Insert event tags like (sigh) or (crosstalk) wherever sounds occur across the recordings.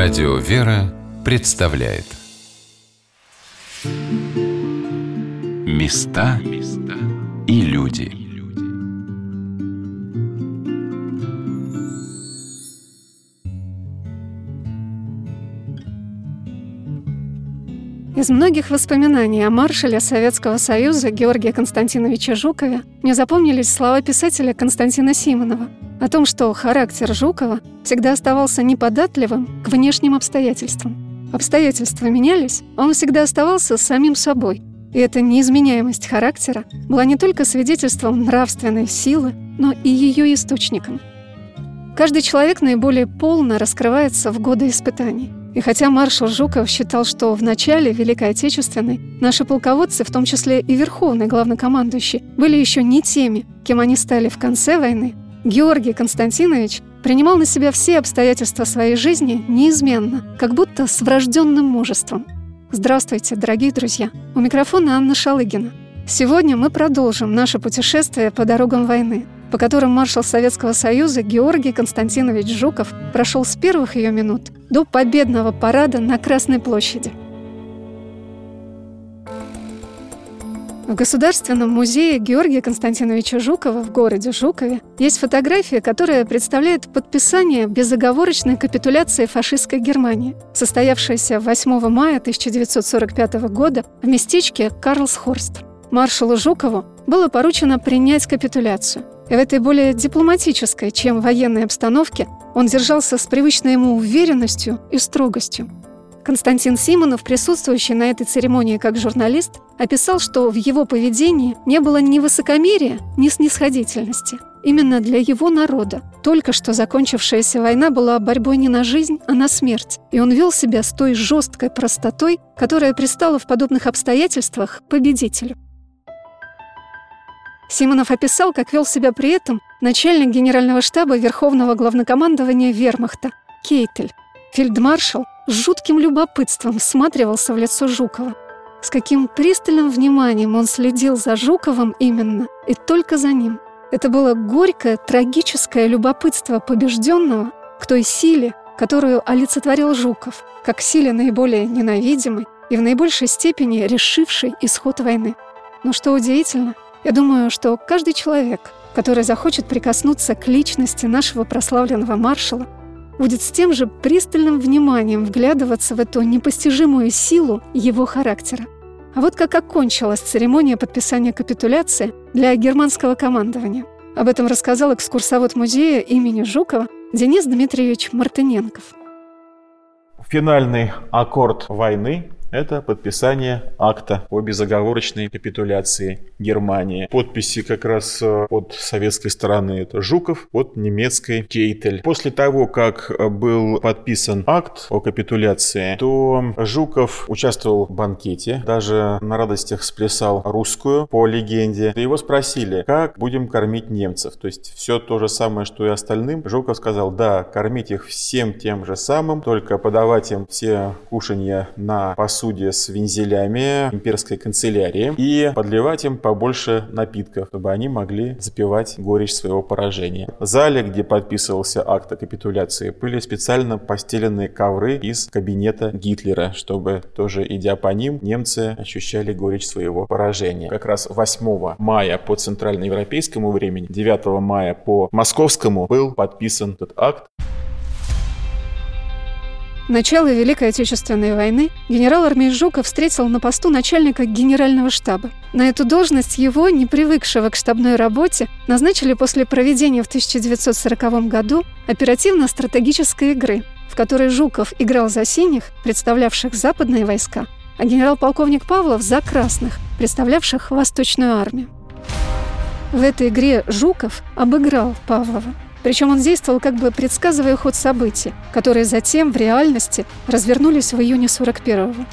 Радио «Вера» представляет. Места и люди. Из многих воспоминаний о маршале Советского Союза Георгия Константиновича Жукове мне запомнились слова писателя Константина Симонова о том, что характер Жукова всегда оставался неподатливым к внешним обстоятельствам. Обстоятельства менялись, а он всегда оставался самим собой. И эта неизменяемость характера была не только свидетельством нравственной силы, но и ее источником. Каждый человек наиболее полно раскрывается в годы испытаний. И хотя маршал Жуков считал, что в начале Великой Отечественной наши полководцы, в том числе и верховный главнокомандующий, были еще не теми, кем они стали в конце войны, Георгий Константинович принимал на себя все обстоятельства своей жизни неизменно, как будто с врожденным мужеством. Здравствуйте, дорогие друзья! У микрофона Анна Шалыгина. Сегодня мы продолжим наше путешествие по дорогам войны – по которым маршал Советского Союза Георгий Константинович Жуков прошел с первых ее минут до победного парада на Красной площади. В Государственном музее Георгия Константиновича Жукова в городе Жукове есть фотография, которая представляет подписание безоговорочной капитуляции фашистской Германии, состоявшейся 8 мая 1945 года в местечке Карлсхорст. Маршалу Жукову было поручено принять капитуляцию – и в этой более дипломатической, чем военной обстановке, он держался с привычной ему уверенностью и строгостью. Константин Симонов, присутствующий на этой церемонии как журналист, описал, что в его поведении не было ни высокомерия, ни снисходительности. Именно для его народа только что закончившаяся война была борьбой не на жизнь, а на смерть, и он вел себя с той жесткой простотой, которая пристала в подобных обстоятельствах победителю. Симонов описал, как вел себя при этом начальник генерального штаба Верховного главнокомандования Вермахта Кейтель. Фельдмаршал с жутким любопытством всматривался в лицо Жукова. С каким пристальным вниманием он следил за Жуковым именно, и только за ним. Это было горькое, трагическое любопытство побежденного к той силе, которую олицетворил Жуков, как силе наиболее ненавидимой и в наибольшей степени решившей исход войны. Но что удивительно – я думаю, что каждый человек, который захочет прикоснуться к личности нашего прославленного маршала, будет с тем же пристальным вниманием вглядываться в эту непостижимую силу его характера. А вот как окончилась церемония подписания капитуляции для германского командования. Об этом рассказал экскурсовод музея имени Жукова Денис Дмитриевич Мартыненков. Финальный аккорд войны это подписание акта о безоговорочной капитуляции Германии. Подписи как раз э, от советской стороны это Жуков, от немецкой Кейтель. После того, как был подписан акт о капитуляции, то Жуков участвовал в банкете, даже на радостях сплясал русскую по легенде. Его спросили, как будем кормить немцев. То есть все то же самое, что и остальным. Жуков сказал, да, кормить их всем тем же самым, только подавать им все кушанья на посуду посуде с вензелями имперской канцелярии и подливать им побольше напитков, чтобы они могли запивать горечь своего поражения. В зале, где подписывался акт о капитуляции, были специально постеленные ковры из кабинета Гитлера, чтобы тоже идя по ним, немцы ощущали горечь своего поражения. Как раз 8 мая по центральноевропейскому времени, 9 мая по московскому был подписан этот акт. Начало Великой Отечественной войны генерал армии Жуков встретил на посту начальника генерального штаба. На эту должность его, не привыкшего к штабной работе, назначили после проведения в 1940 году оперативно-стратегической игры, в которой Жуков играл за синих, представлявших западные войска, а генерал-полковник Павлов за красных, представлявших Восточную армию. В этой игре Жуков обыграл Павлова – причем он действовал как бы предсказывая ход событий, которые затем в реальности развернулись в июне 41-го.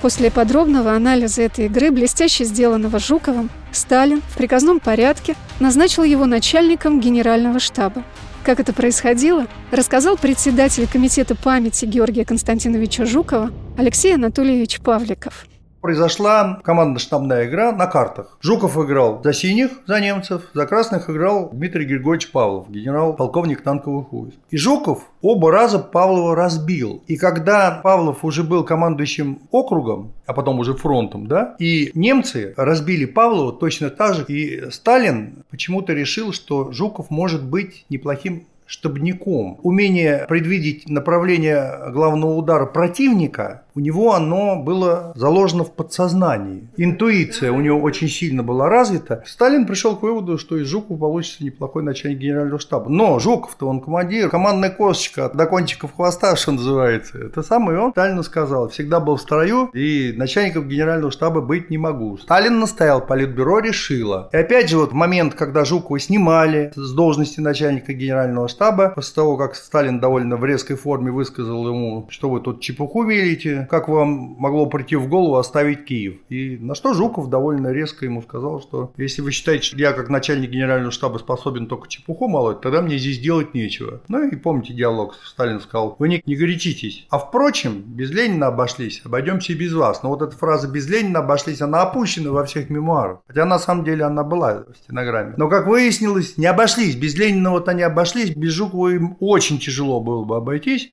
После подробного анализа этой игры, блестяще сделанного Жуковым, Сталин в приказном порядке назначил его начальником генерального штаба. Как это происходило, рассказал председатель Комитета памяти Георгия Константиновича Жукова Алексей Анатольевич Павликов. Произошла командно-штабная игра на картах. Жуков играл за синих, за немцев, за красных играл Дмитрий Григорьевич Павлов, генерал-полковник танковых войск. И Жуков оба раза Павлова разбил. И когда Павлов уже был командующим округом, а потом уже фронтом, да, и немцы разбили Павлова точно так же, и Сталин почему-то решил, что Жуков может быть неплохим штабником. Умение предвидеть направление главного удара противника у него оно было заложено в подсознании. Интуиция у него очень сильно была развита. Сталин пришел к выводу, что из Жукова получится неплохой начальник генерального штаба. Но Жуков-то он командир, командная косточка до кончиков хвоста, что называется. Это самое он Сталину сказал. Всегда был в строю и начальником генерального штаба быть не могу. Сталин настоял, политбюро решило. И опять же вот момент, когда Жукова снимали с должности начальника генерального штаба, после того, как Сталин довольно в резкой форме высказал ему, что вы тут чепуху велите, как вам могло прийти в голову оставить Киев? И на что Жуков довольно резко ему сказал, что если вы считаете, что я как начальник генерального штаба способен только чепуху молоть, тогда мне здесь делать нечего. Ну и помните диалог, Сталин сказал, вы не, не горячитесь. А впрочем, без Ленина обошлись, обойдемся и без вас. Но вот эта фраза «без Ленина обошлись», она опущена во всех мемуарах. Хотя на самом деле она была в стенограмме. Но как выяснилось, не обошлись. Без Ленина вот они обошлись, без Жукова им очень тяжело было бы обойтись.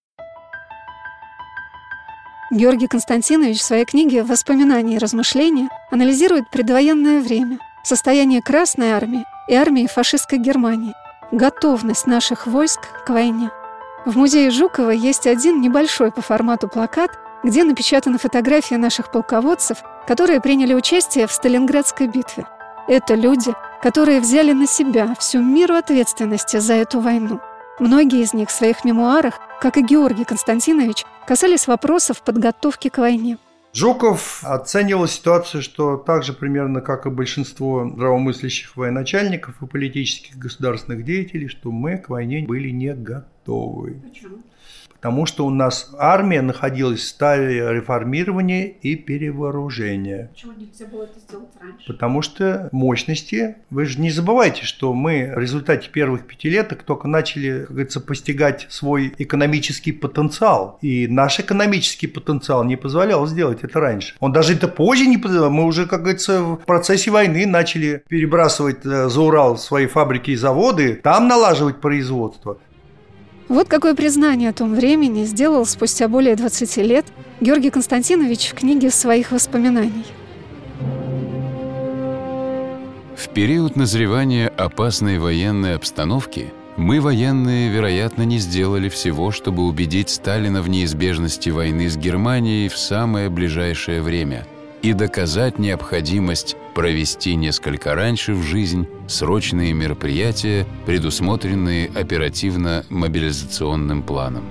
Георгий Константинович в своей книге «Воспоминания и размышления» анализирует предвоенное время, состояние Красной армии и армии фашистской Германии, готовность наших войск к войне. В музее Жукова есть один небольшой по формату плакат, где напечатаны фотографии наших полководцев, которые приняли участие в Сталинградской битве. Это люди, которые взяли на себя всю миру ответственности за эту войну. Многие из них в своих мемуарах, как и Георгий Константинович, касались вопросов подготовки к войне. Жуков оценивал ситуацию, что так же примерно, как и большинство здравомыслящих военачальников и политических государственных деятелей, что мы к войне были не готовы. Почему? Потому что у нас армия находилась в стадии реформирования и перевооружения. Почему нельзя было это сделать раньше? Потому что мощности, вы же не забывайте, что мы в результате первых пятилеток только начали, как говорится, постигать свой экономический потенциал. И наш экономический потенциал не позволял сделать это раньше. Он даже это позже не позволял. Мы уже, как говорится, в процессе войны начали перебрасывать э, за Урал свои фабрики и заводы, там налаживать производство. Вот какое признание о том времени сделал спустя более 20 лет Георгий Константинович в книге своих воспоминаний. В период назревания опасной военной обстановки мы, военные, вероятно, не сделали всего, чтобы убедить Сталина в неизбежности войны с Германией в самое ближайшее время – и доказать необходимость провести несколько раньше в жизнь срочные мероприятия, предусмотренные оперативно-мобилизационным планом.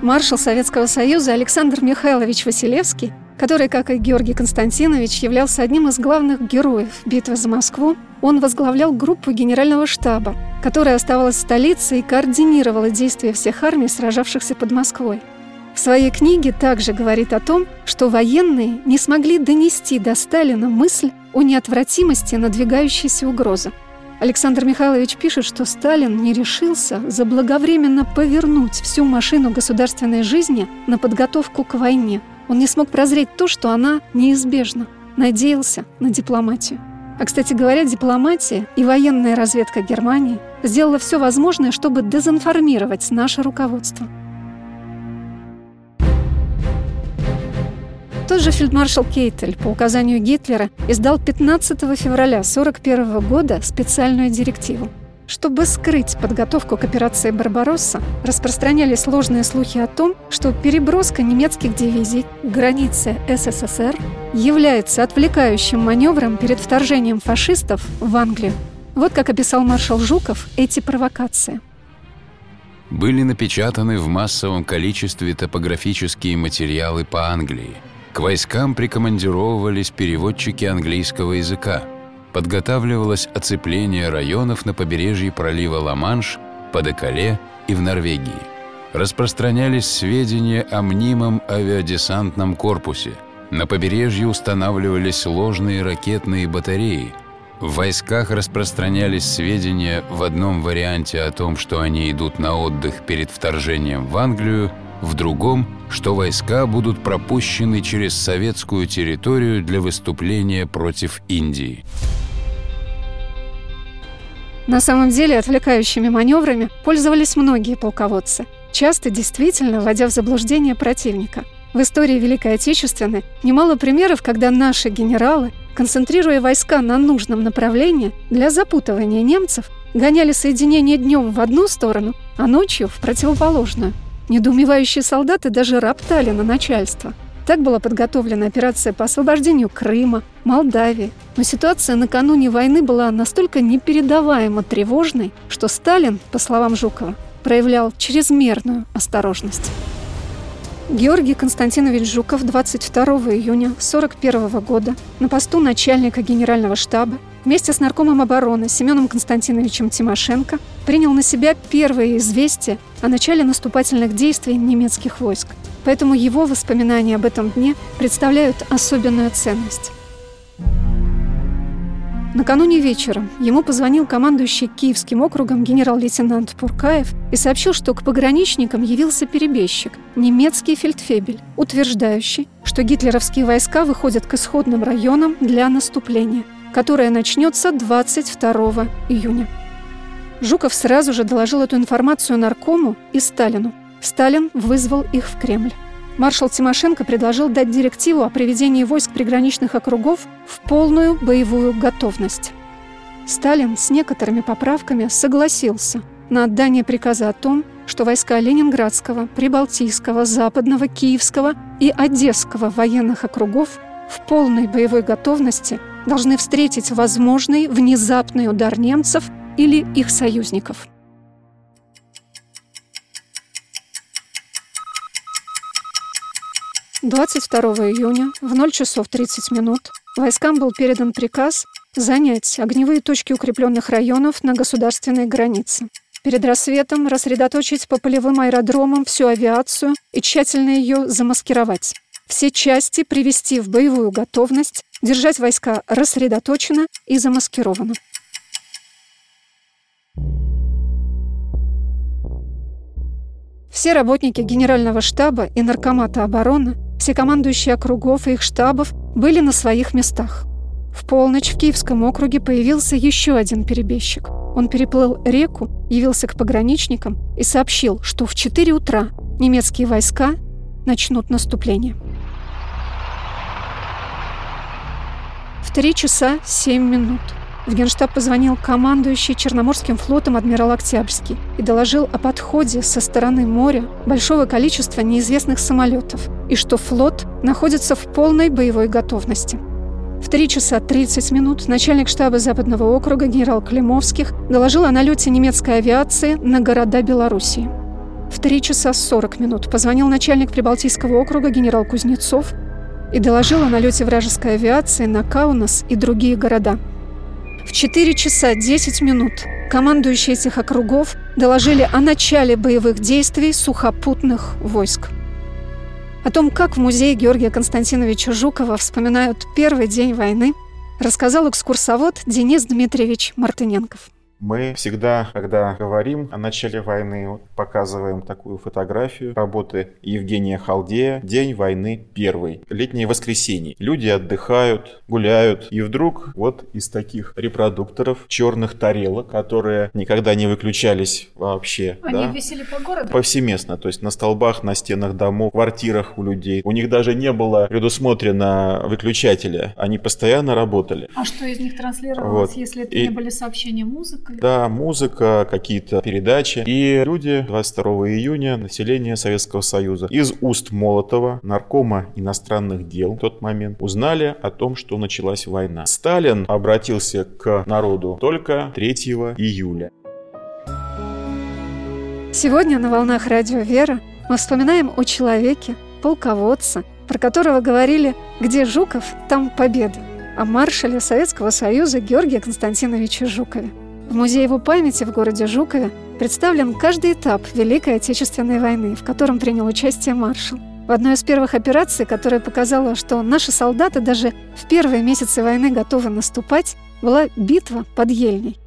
Маршал Советского Союза Александр Михайлович Василевский, который, как и Георгий Константинович, являлся одним из главных героев битвы за Москву, он возглавлял группу генерального штаба, которая оставалась в столице и координировала действия всех армий, сражавшихся под Москвой. В своей книге также говорит о том, что военные не смогли донести до Сталина мысль о неотвратимости надвигающейся угрозы. Александр Михайлович пишет, что Сталин не решился заблаговременно повернуть всю машину государственной жизни на подготовку к войне. Он не смог прозреть то, что она неизбежна. Надеялся на дипломатию. А, кстати говоря, дипломатия и военная разведка Германии сделала все возможное, чтобы дезинформировать наше руководство – Тот же фельдмаршал Кейтель по указанию Гитлера издал 15 февраля 1941 года специальную директиву. Чтобы скрыть подготовку к операции «Барбаросса», распространялись сложные слухи о том, что переброска немецких дивизий к границе СССР является отвлекающим маневром перед вторжением фашистов в Англию. Вот как описал маршал Жуков эти провокации. Были напечатаны в массовом количестве топографические материалы по Англии – к войскам прикомандировывались переводчики английского языка. Подготавливалось оцепление районов на побережье пролива Ла-Манш, под Экале и в Норвегии. Распространялись сведения о мнимом авиадесантном корпусе. На побережье устанавливались ложные ракетные батареи. В войсках распространялись сведения в одном варианте о том, что они идут на отдых перед вторжением в Англию, в другом, что войска будут пропущены через советскую территорию для выступления против Индии. На самом деле отвлекающими маневрами пользовались многие полководцы, часто действительно вводя в заблуждение противника. В истории Великой Отечественной немало примеров, когда наши генералы, концентрируя войска на нужном направлении для запутывания немцев, гоняли соединение днем в одну сторону, а ночью в противоположную. Недоумевающие солдаты даже роптали на начальство. Так была подготовлена операция по освобождению Крыма, Молдавии. Но ситуация накануне войны была настолько непередаваемо тревожной, что Сталин, по словам Жукова, проявлял чрезмерную осторожность. Георгий Константинович Жуков 22 июня 1941 года на посту начальника генерального штаба вместе с наркомом обороны Семеном Константиновичем Тимошенко принял на себя первые известия о начале наступательных действий немецких войск. Поэтому его воспоминания об этом дне представляют особенную ценность. Накануне вечером ему позвонил командующий Киевским округом генерал-лейтенант Пуркаев и сообщил, что к пограничникам явился перебежчик, немецкий фельдфебель, утверждающий, что гитлеровские войска выходят к исходным районам для наступления, которое начнется 22 июня. Жуков сразу же доложил эту информацию наркому и Сталину. Сталин вызвал их в Кремль. Маршал Тимошенко предложил дать директиву о приведении войск приграничных округов в полную боевую готовность. Сталин с некоторыми поправками согласился на отдание приказа о том, что войска Ленинградского, Прибалтийского, Западного, Киевского и Одесского военных округов в полной боевой готовности должны встретить возможный внезапный удар немцев или их союзников. 22 июня в 0 часов 30 минут войскам был передан приказ занять огневые точки укрепленных районов на государственной границе. Перед рассветом рассредоточить по полевым аэродромам всю авиацию и тщательно ее замаскировать. Все части привести в боевую готовность, держать войска рассредоточенно и замаскированно. Все работники Генерального штаба и Наркомата обороны все командующие округов и их штабов были на своих местах. В полночь в Киевском округе появился еще один перебежчик. Он переплыл реку, явился к пограничникам и сообщил, что в 4 утра немецкие войска начнут наступление. В 3 часа 7 минут – в Генштаб позвонил командующий Черноморским флотом адмирал Октябрьский и доложил о подходе со стороны моря большого количества неизвестных самолетов и что флот находится в полной боевой готовности. В 3 часа 30 минут начальник штаба Западного округа генерал Климовских доложил о налете немецкой авиации на города Белоруссии. В 3 часа 40 минут позвонил начальник Прибалтийского округа генерал Кузнецов и доложил о налете вражеской авиации на Каунас и другие города – в 4 часа 10 минут командующие этих округов доложили о начале боевых действий сухопутных войск. О том, как в музее Георгия Константиновича Жукова вспоминают первый день войны, рассказал экскурсовод Денис Дмитриевич Мартыненков. Мы всегда, когда говорим о начале войны, показываем такую фотографию работы Евгения Халдея «День войны первый». Летнее воскресенье. Люди отдыхают, гуляют, и вдруг вот из таких репродукторов черных тарелок, которые никогда не выключались вообще. Они да, висели по городу? Повсеместно, то есть на столбах, на стенах домов, квартирах у людей. У них даже не было предусмотрено выключателя. Они постоянно работали. А что из них транслировалось, вот. если это и... не были сообщения музыка? Да, музыка, какие-то передачи. И люди 22 июня, население Советского Союза, из уст Молотова, наркома иностранных дел в тот момент, узнали о том, что началась война. Сталин обратился к народу только 3 июля. Сегодня на «Волнах радио Вера» мы вспоминаем о человеке, полководце, про которого говорили «Где Жуков, там победа», о маршале Советского Союза Георгия Константиновича Жукове. В музее его памяти в городе Жукове представлен каждый этап Великой Отечественной войны, в котором принял участие маршал. В одной из первых операций, которая показала, что наши солдаты даже в первые месяцы войны готовы наступать, была битва под Ельней.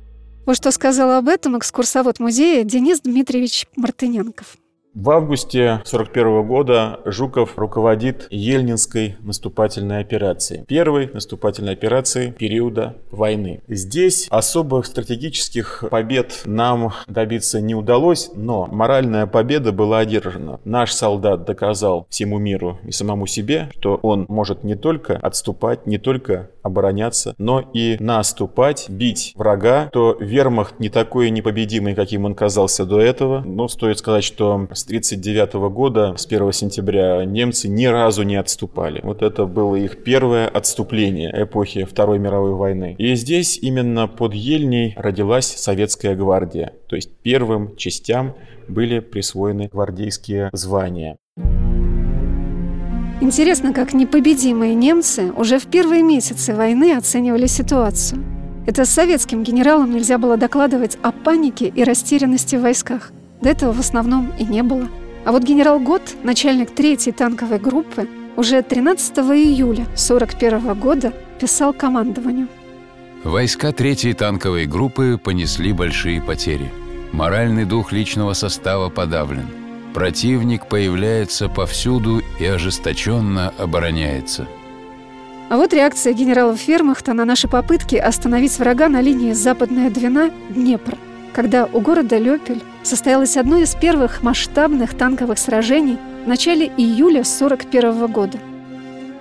Вот что сказал об этом экскурсовод музея Денис Дмитриевич Мартыненков. В августе 1941 года Жуков руководит Ельнинской наступательной операцией. Первой наступательной операцией периода войны. Здесь особых стратегических побед нам добиться не удалось, но моральная победа была одержана. Наш солдат доказал всему миру и самому себе, что он может не только отступать, не только обороняться, но и наступать, бить врага, то вермахт не такой непобедимый, каким он казался до этого. Но стоит сказать, что 1939 года, с 1 сентября, немцы ни разу не отступали. Вот это было их первое отступление эпохи Второй мировой войны. И здесь именно под Ельней родилась советская гвардия. То есть первым частям были присвоены гвардейские звания. Интересно, как непобедимые немцы уже в первые месяцы войны оценивали ситуацию. Это советским генералам нельзя было докладывать о панике и растерянности в войсках – до этого в основном и не было. А вот генерал Гот, начальник третьей танковой группы, уже 13 июля 1941 года писал командованию. Войска третьей танковой группы понесли большие потери. Моральный дух личного состава подавлен. Противник появляется повсюду и ожесточенно обороняется. А вот реакция генерала Фермахта на наши попытки остановить врага на линии Западная Двина-Днепр – когда у города Лёпель состоялось одно из первых масштабных танковых сражений в начале июля 1941 года.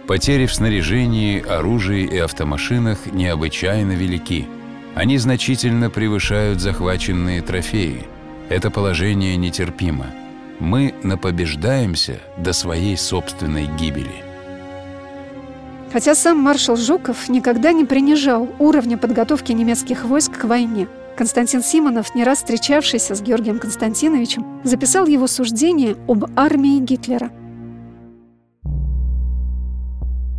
Потери в снаряжении, оружии и автомашинах необычайно велики. Они значительно превышают захваченные трофеи. Это положение нетерпимо. Мы напобеждаемся до своей собственной гибели. Хотя сам маршал Жуков никогда не принижал уровня подготовки немецких войск к войне – Константин Симонов, не раз встречавшийся с Георгием Константиновичем, записал его суждение об армии Гитлера.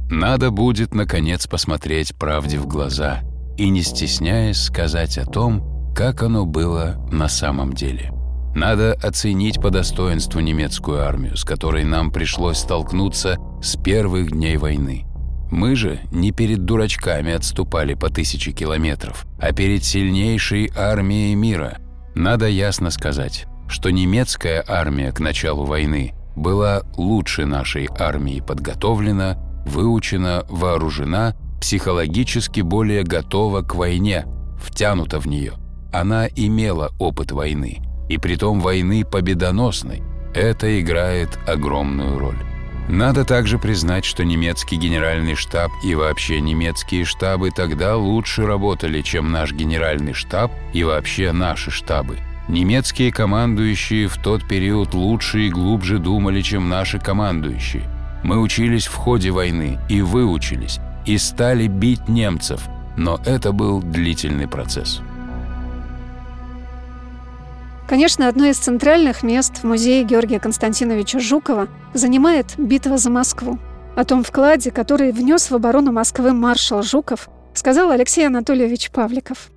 Надо будет, наконец, посмотреть правде в глаза и, не стесняясь, сказать о том, как оно было на самом деле. Надо оценить по достоинству немецкую армию, с которой нам пришлось столкнуться с первых дней войны – мы же не перед дурачками отступали по тысяче километров, а перед сильнейшей армией мира. Надо ясно сказать, что немецкая армия к началу войны была лучше нашей армии подготовлена, выучена, вооружена, психологически более готова к войне, втянута в нее. Она имела опыт войны, и притом войны победоносной. Это играет огромную роль. Надо также признать, что немецкий генеральный штаб и вообще немецкие штабы тогда лучше работали, чем наш генеральный штаб и вообще наши штабы. Немецкие командующие в тот период лучше и глубже думали, чем наши командующие. Мы учились в ходе войны и выучились, и стали бить немцев, но это был длительный процесс. Конечно, одно из центральных мест в музее Георгия Константиновича Жукова занимает битва за Москву. О том вкладе, который внес в оборону Москвы маршал Жуков, сказал Алексей Анатольевич Павликов.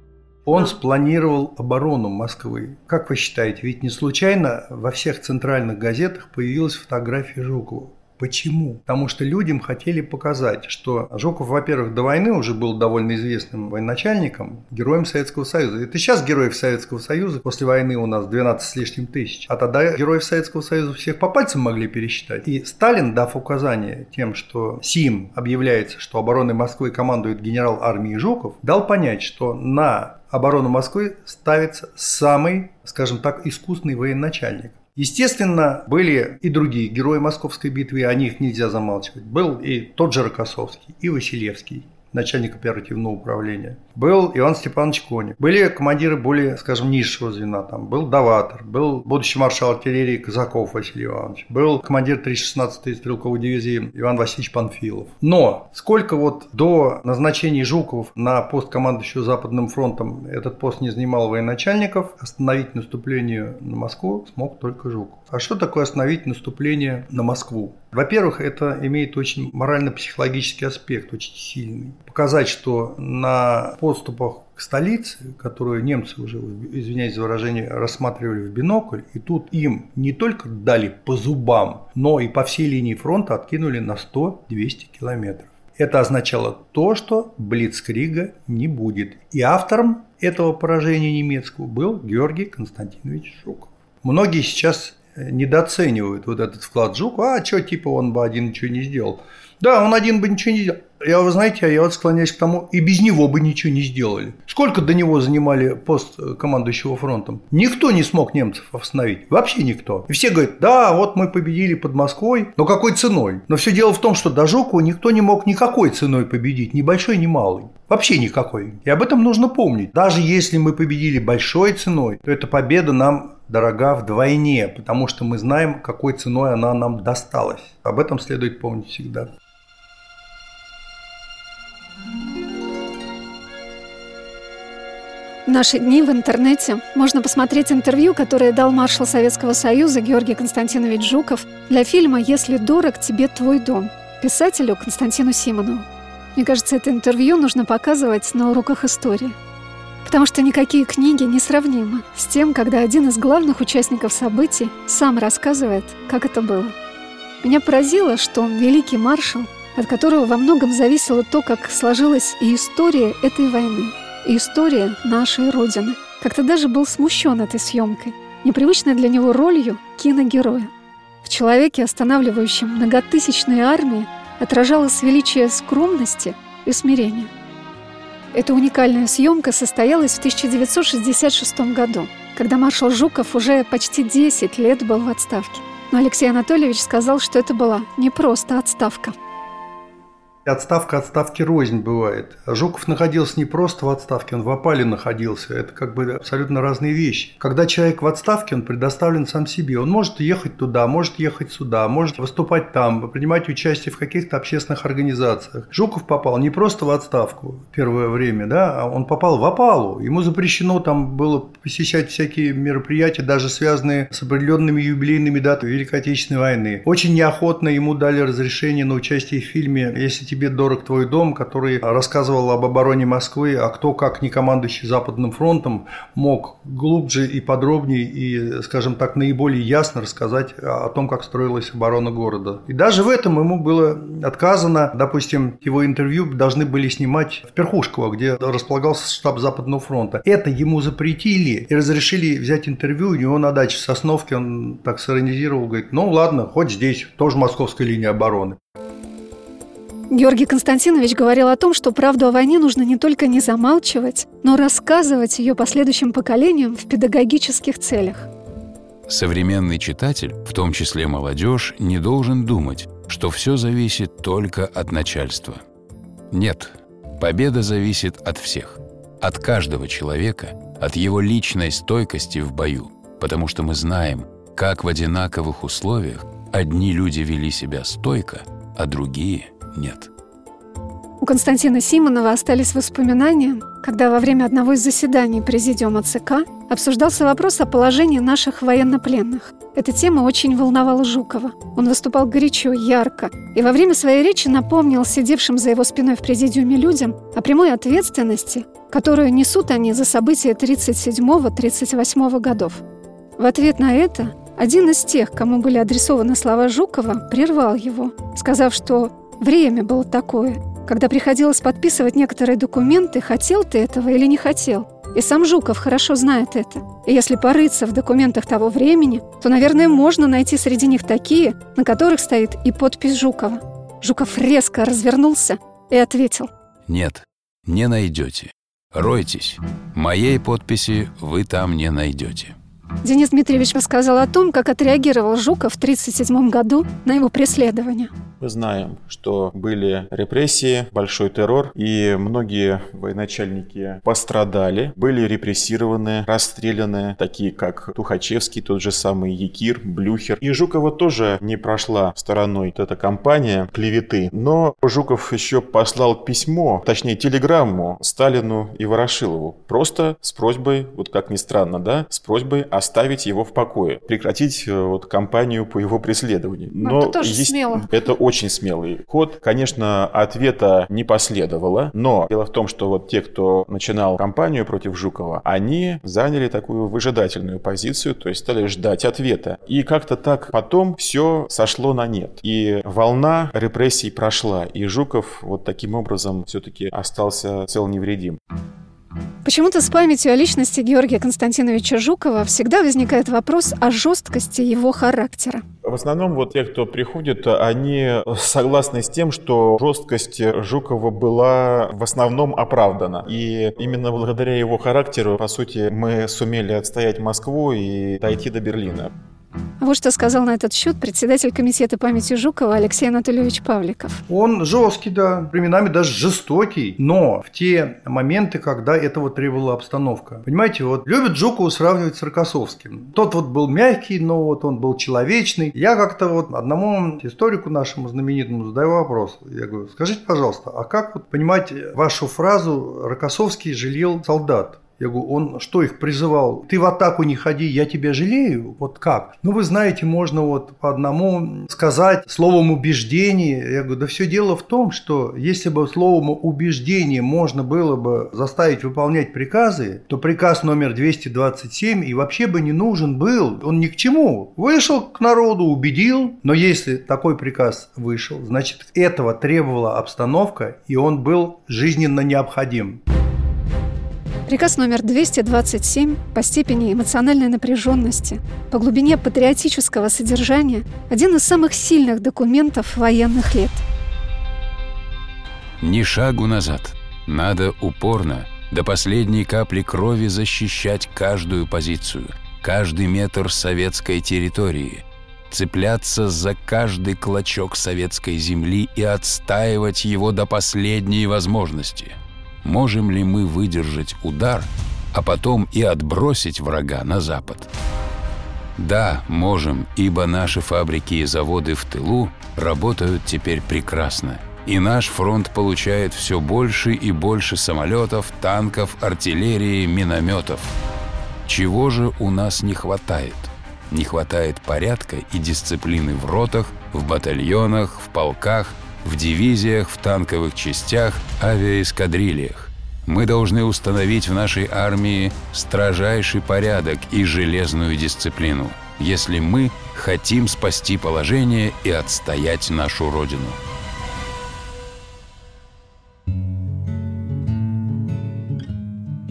Он спланировал оборону Москвы. Как вы считаете, ведь не случайно во всех центральных газетах появилась фотография Жукова? Почему? Потому что людям хотели показать, что Жуков, во-первых, до войны уже был довольно известным военачальником, героем Советского Союза. Это сейчас героев Советского Союза, после войны у нас 12 с лишним тысяч. А тогда героев Советского Союза всех по пальцам могли пересчитать. И Сталин, дав указание тем, что СИМ объявляется, что обороной Москвы командует генерал армии Жуков, дал понять, что на оборону Москвы ставится самый, скажем так, искусный военачальник. Естественно, были и другие герои Московской битвы, о них нельзя замалчивать. Был и тот же Рокоссовский, и Василевский начальник оперативного управления. Был Иван Степанович Коник. Были командиры более, скажем, низшего звена. Там был Даватор, был будущий маршал артиллерии Казаков Василий Иванович, был командир 316-й стрелковой дивизии Иван Васильевич Панфилов. Но сколько вот до назначения Жуков на пост командующего Западным фронтом этот пост не занимал военачальников, остановить наступление на Москву смог только Жуков. А что такое остановить наступление на Москву? Во-первых, это имеет очень морально-психологический аспект, очень сильный. Показать, что на подступах к столице, которую немцы уже, извиняюсь за выражение, рассматривали в бинокль, и тут им не только дали по зубам, но и по всей линии фронта откинули на 100-200 километров. Это означало то, что Блицкрига не будет. И автором этого поражения немецкого был Георгий Константинович Жуков. Многие сейчас недооценивают вот этот вклад Жукова. А что, типа, он бы один ничего не сделал. Да, он один бы ничего не сделал. Я, вы знаете, я вот склоняюсь к тому, и без него бы ничего не сделали. Сколько до него занимали пост командующего фронтом? Никто не смог немцев остановить. Вообще никто. И все говорят, да, вот мы победили под Москвой, но какой ценой? Но все дело в том, что до Жукова никто не мог никакой ценой победить, ни большой, ни малой. Вообще никакой. И об этом нужно помнить. Даже если мы победили большой ценой, то эта победа нам дорога вдвойне, потому что мы знаем, какой ценой она нам досталась. Об этом следует помнить всегда. В наши дни в интернете можно посмотреть интервью, которое дал маршал Советского Союза Георгий Константинович Жуков для фильма «Если дорог тебе твой дом» писателю Константину Симонову. Мне кажется, это интервью нужно показывать на уроках истории. Потому что никакие книги не сравнимы с тем, когда один из главных участников событий сам рассказывает, как это было. Меня поразило, что он великий маршал, от которого во многом зависело то, как сложилась и история этой войны – и история нашей Родины. Как-то даже был смущен этой съемкой, непривычной для него ролью киногероя. В человеке, останавливающем многотысячные армии, отражалось величие скромности и смирения. Эта уникальная съемка состоялась в 1966 году, когда маршал Жуков уже почти 10 лет был в отставке. Но Алексей Анатольевич сказал, что это была не просто отставка – Отставка отставки рознь бывает. Жуков находился не просто в отставке, он в опале находился. Это как бы абсолютно разные вещи. Когда человек в отставке, он предоставлен сам себе. Он может ехать туда, может ехать сюда, может выступать там, принимать участие в каких-то общественных организациях. Жуков попал не просто в отставку первое время, да, а он попал в опалу. Ему запрещено там было посещать всякие мероприятия, даже связанные с определенными юбилейными датами Великой Отечественной войны. Очень неохотно ему дали разрешение на участие в фильме «Если тебе тебе дорог твой дом», который рассказывал об обороне Москвы, а кто, как не командующий Западным фронтом, мог глубже и подробнее и, скажем так, наиболее ясно рассказать о том, как строилась оборона города. И даже в этом ему было отказано. Допустим, его интервью должны были снимать в Перхушково, где располагался штаб Западного фронта. Это ему запретили и разрешили взять интервью у него на даче в Сосновке. Он так сиронизировал, говорит, ну ладно, хоть здесь, тоже московская линия обороны. Георгий Константинович говорил о том, что правду о войне нужно не только не замалчивать, но рассказывать ее последующим поколениям в педагогических целях. Современный читатель, в том числе молодежь, не должен думать, что все зависит только от начальства. Нет, победа зависит от всех, от каждого человека, от его личной стойкости в бою, потому что мы знаем, как в одинаковых условиях одни люди вели себя стойко, а другие – нет. У Константина Симонова остались воспоминания, когда во время одного из заседаний Президиума ЦК обсуждался вопрос о положении наших военнопленных. Эта тема очень волновала Жукова. Он выступал горячо, ярко, и во время своей речи напомнил сидевшим за его спиной в Президиуме людям о прямой ответственности, которую несут они за события 37-38 годов. В ответ на это один из тех, кому были адресованы слова Жукова, прервал его, сказав, что Время было такое, когда приходилось подписывать некоторые документы, хотел ты этого или не хотел. И сам Жуков хорошо знает это. И если порыться в документах того времени, то, наверное, можно найти среди них такие, на которых стоит и подпись Жукова. Жуков резко развернулся и ответил. «Нет, не найдете. Ройтесь. Моей подписи вы там не найдете». Денис Дмитриевич рассказал о том, как отреагировал Жуков в 1937 году на его преследование. Мы знаем, что были репрессии, большой террор, и многие военачальники пострадали, были репрессированы, расстреляны, такие как Тухачевский, тот же самый Якир, Блюхер. И Жукова тоже не прошла стороной эта кампания клеветы. Но Жуков еще послал письмо, точнее телеграмму Сталину и Ворошилову, просто с просьбой, вот как ни странно, да, с просьбой оставить его в покое, прекратить э, вот кампанию по его преследованию. Ну, Но это тоже есть, смело. Это очень смелый ход. Конечно, ответа не последовало, но дело в том, что вот те, кто начинал кампанию против Жукова, они заняли такую выжидательную позицию, то есть стали ждать ответа. И как-то так потом все сошло на нет. И волна репрессий прошла, и Жуков вот таким образом все-таки остался цел невредим. Почему-то с памятью о личности Георгия Константиновича Жукова всегда возникает вопрос о жесткости его характера. В основном вот те, кто приходит, они согласны с тем, что жесткость Жукова была в основном оправдана. И именно благодаря его характеру, по сути, мы сумели отстоять Москву и дойти до Берлина. Вот что сказал на этот счет председатель комитета памяти Жукова Алексей Анатольевич Павликов. Он жесткий, да, временами даже жестокий, но в те моменты, когда этого требовала обстановка. Понимаете, вот любят Жукова сравнивать с Рокоссовским. Тот вот был мягкий, но вот он был человечный. Я как-то вот одному историку нашему знаменитому задаю вопрос. Я говорю, скажите, пожалуйста, а как вот понимать вашу фразу «Рокоссовский жалел солдат»? Я говорю, он что их призывал? Ты в атаку не ходи, я тебя жалею? Вот как? Ну, вы знаете, можно вот по одному сказать словом убеждение. Я говорю, да все дело в том, что если бы словом убеждение можно было бы заставить выполнять приказы, то приказ номер 227 и вообще бы не нужен был. Он ни к чему. Вышел к народу, убедил, но если такой приказ вышел, значит, этого требовала обстановка, и он был жизненно необходим. Приказ номер 227 по степени эмоциональной напряженности, по глубине патриотического содержания – один из самых сильных документов военных лет. Ни шагу назад. Надо упорно, до последней капли крови защищать каждую позицию, каждый метр советской территории, цепляться за каждый клочок советской земли и отстаивать его до последней возможности – можем ли мы выдержать удар, а потом и отбросить врага на запад? Да, можем, ибо наши фабрики и заводы в тылу работают теперь прекрасно. И наш фронт получает все больше и больше самолетов, танков, артиллерии, минометов. Чего же у нас не хватает? Не хватает порядка и дисциплины в ротах, в батальонах, в полках – в дивизиях, в танковых частях, авиаэскадрильях. Мы должны установить в нашей армии строжайший порядок и железную дисциплину, если мы хотим спасти положение и отстоять нашу Родину.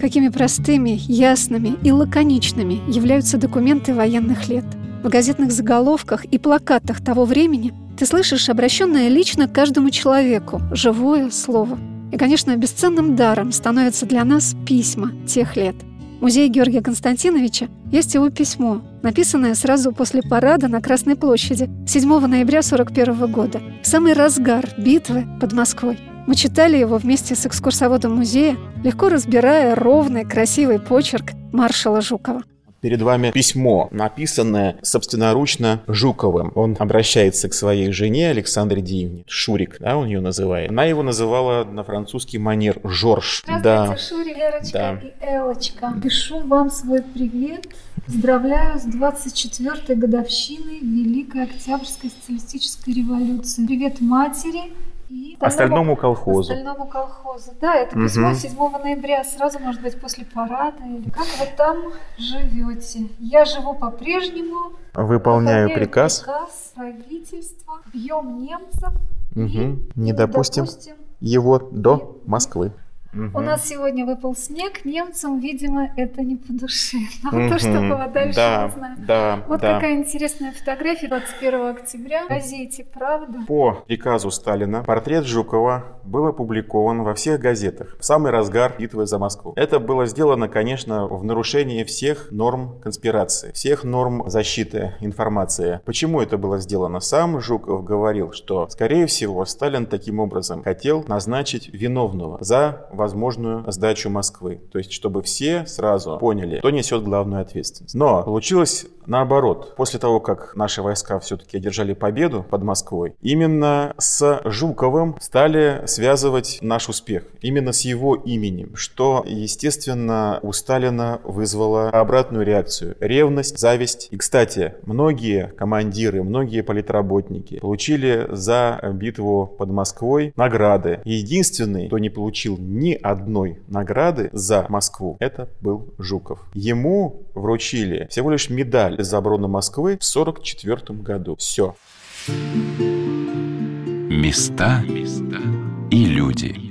Какими простыми, ясными и лаконичными являются документы военных лет. В газетных заголовках и плакатах того времени – ты слышишь обращенное лично к каждому человеку, живое слово. И, конечно, бесценным даром становятся для нас письма тех лет. В музее Георгия Константиновича есть его письмо, написанное сразу после парада на Красной площади 7 ноября 1941 года, в самый разгар битвы под Москвой. Мы читали его вместе с экскурсоводом музея, легко разбирая ровный, красивый почерк маршала Жукова. Перед вами письмо, написанное собственноручно Жуковым. Он обращается к своей жене Александре Диевне. Шурик, да, он ее называет. Она его называла на французский манер Жорж. Да. Шурик, Лерочка да. и Элочка. Пишу вам свой привет. Поздравляю с 24-й годовщиной Великой Октябрьской социалистической революции. Привет матери, и остальному колхозу. Остальному колхозу. Да, это письмо угу. 7 ноября, сразу, может быть, после парада. Или как вы там живете? Я живу по-прежнему. Выполняю, приказ. приказ правительства. Бьем немцев. Угу. И не допустим, допустим его до Москвы. Угу. У нас сегодня выпал снег, немцам, видимо, это не по душе. (laughs) Но угу. то, что было дальше, да, не знаю. Да, вот да. такая интересная фотография 21 октября в газете «Правда». По приказу Сталина портрет Жукова был опубликован во всех газетах в самый разгар битвы за Москву. Это было сделано, конечно, в нарушении всех норм конспирации, всех норм защиты информации. Почему это было сделано? Сам Жуков говорил, что, скорее всего, Сталин таким образом хотел назначить виновного за возможную сдачу Москвы. То есть, чтобы все сразу поняли, кто несет главную ответственность. Но получилось наоборот. После того, как наши войска все-таки одержали победу под Москвой, именно с Жуковым стали связывать наш успех. Именно с его именем, что, естественно, у Сталина вызвало обратную реакцию. Ревность, зависть. И, кстати, многие командиры, многие политработники получили за битву под Москвой награды. Единственный, кто не получил ни одной награды за Москву, это был Жуков. Ему вручили всего лишь медаль за оборону Москвы в 1944 году. Все. Места и люди.